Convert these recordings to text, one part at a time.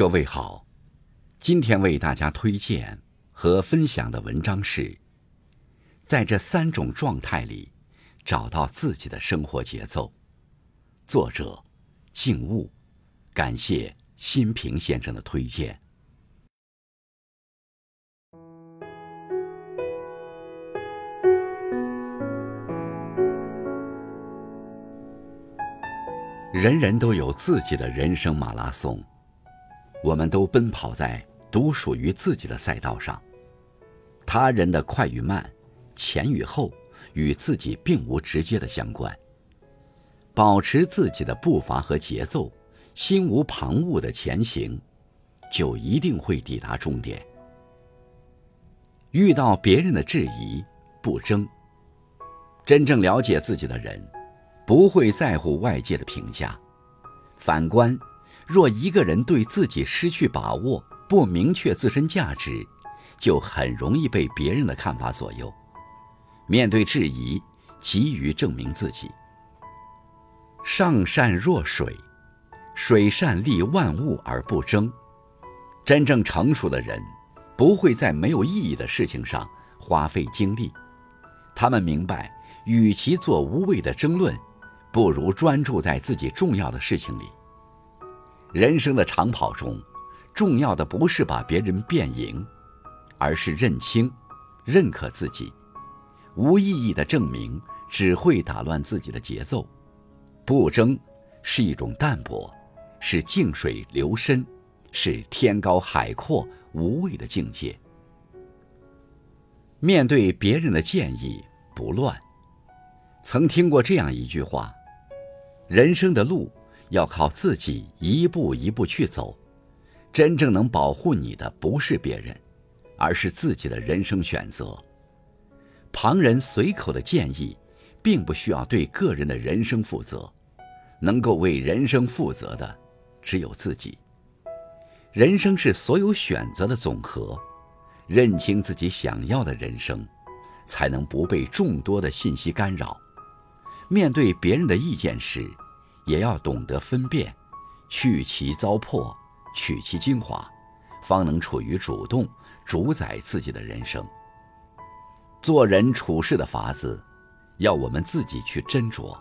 各位好，今天为大家推荐和分享的文章是：在这三种状态里找到自己的生活节奏。作者：静悟，感谢新平先生的推荐。人人都有自己的人生马拉松。我们都奔跑在独属于自己的赛道上，他人的快与慢、前与后，与自己并无直接的相关。保持自己的步伐和节奏，心无旁骛的前行，就一定会抵达终点。遇到别人的质疑，不争。真正了解自己的人，不会在乎外界的评价。反观。若一个人对自己失去把握，不明确自身价值，就很容易被别人的看法左右。面对质疑，急于证明自己。上善若水，水善利万物而不争。真正成熟的人，不会在没有意义的事情上花费精力。他们明白，与其做无谓的争论，不如专注在自己重要的事情里。人生的长跑中，重要的不是把别人变赢，而是认清、认可自己。无意义的证明只会打乱自己的节奏。不争是一种淡泊，是静水流深，是天高海阔无畏的境界。面对别人的建议，不乱。曾听过这样一句话：人生的路。要靠自己一步一步去走，真正能保护你的不是别人，而是自己的人生选择。旁人随口的建议，并不需要对个人的人生负责，能够为人生负责的，只有自己。人生是所有选择的总和，认清自己想要的人生，才能不被众多的信息干扰。面对别人的意见时，也要懂得分辨，去其糟粕，取其精华，方能处于主动，主宰自己的人生。做人处事的法子，要我们自己去斟酌，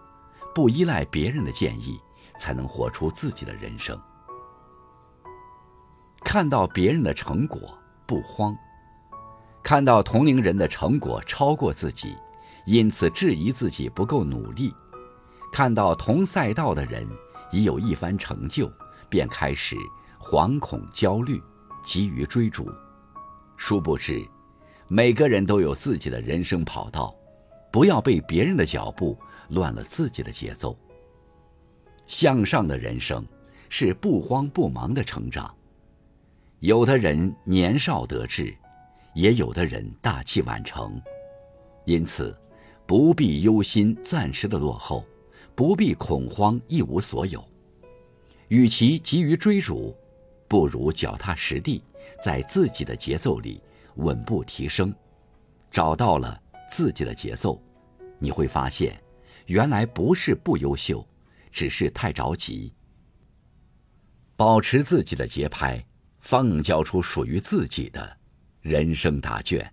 不依赖别人的建议，才能活出自己的人生。看到别人的成果不慌，看到同龄人的成果超过自己，因此质疑自己不够努力。看到同赛道的人已有一番成就，便开始惶恐焦虑，急于追逐。殊不知，每个人都有自己的人生跑道，不要被别人的脚步乱了自己的节奏。向上的人生是不慌不忙的成长。有的人年少得志，也有的人大器晚成，因此不必忧心暂时的落后。不必恐慌一无所有，与其急于追逐，不如脚踏实地，在自己的节奏里稳步提升。找到了自己的节奏，你会发现，原来不是不优秀，只是太着急。保持自己的节拍，方能交出属于自己的人生答卷。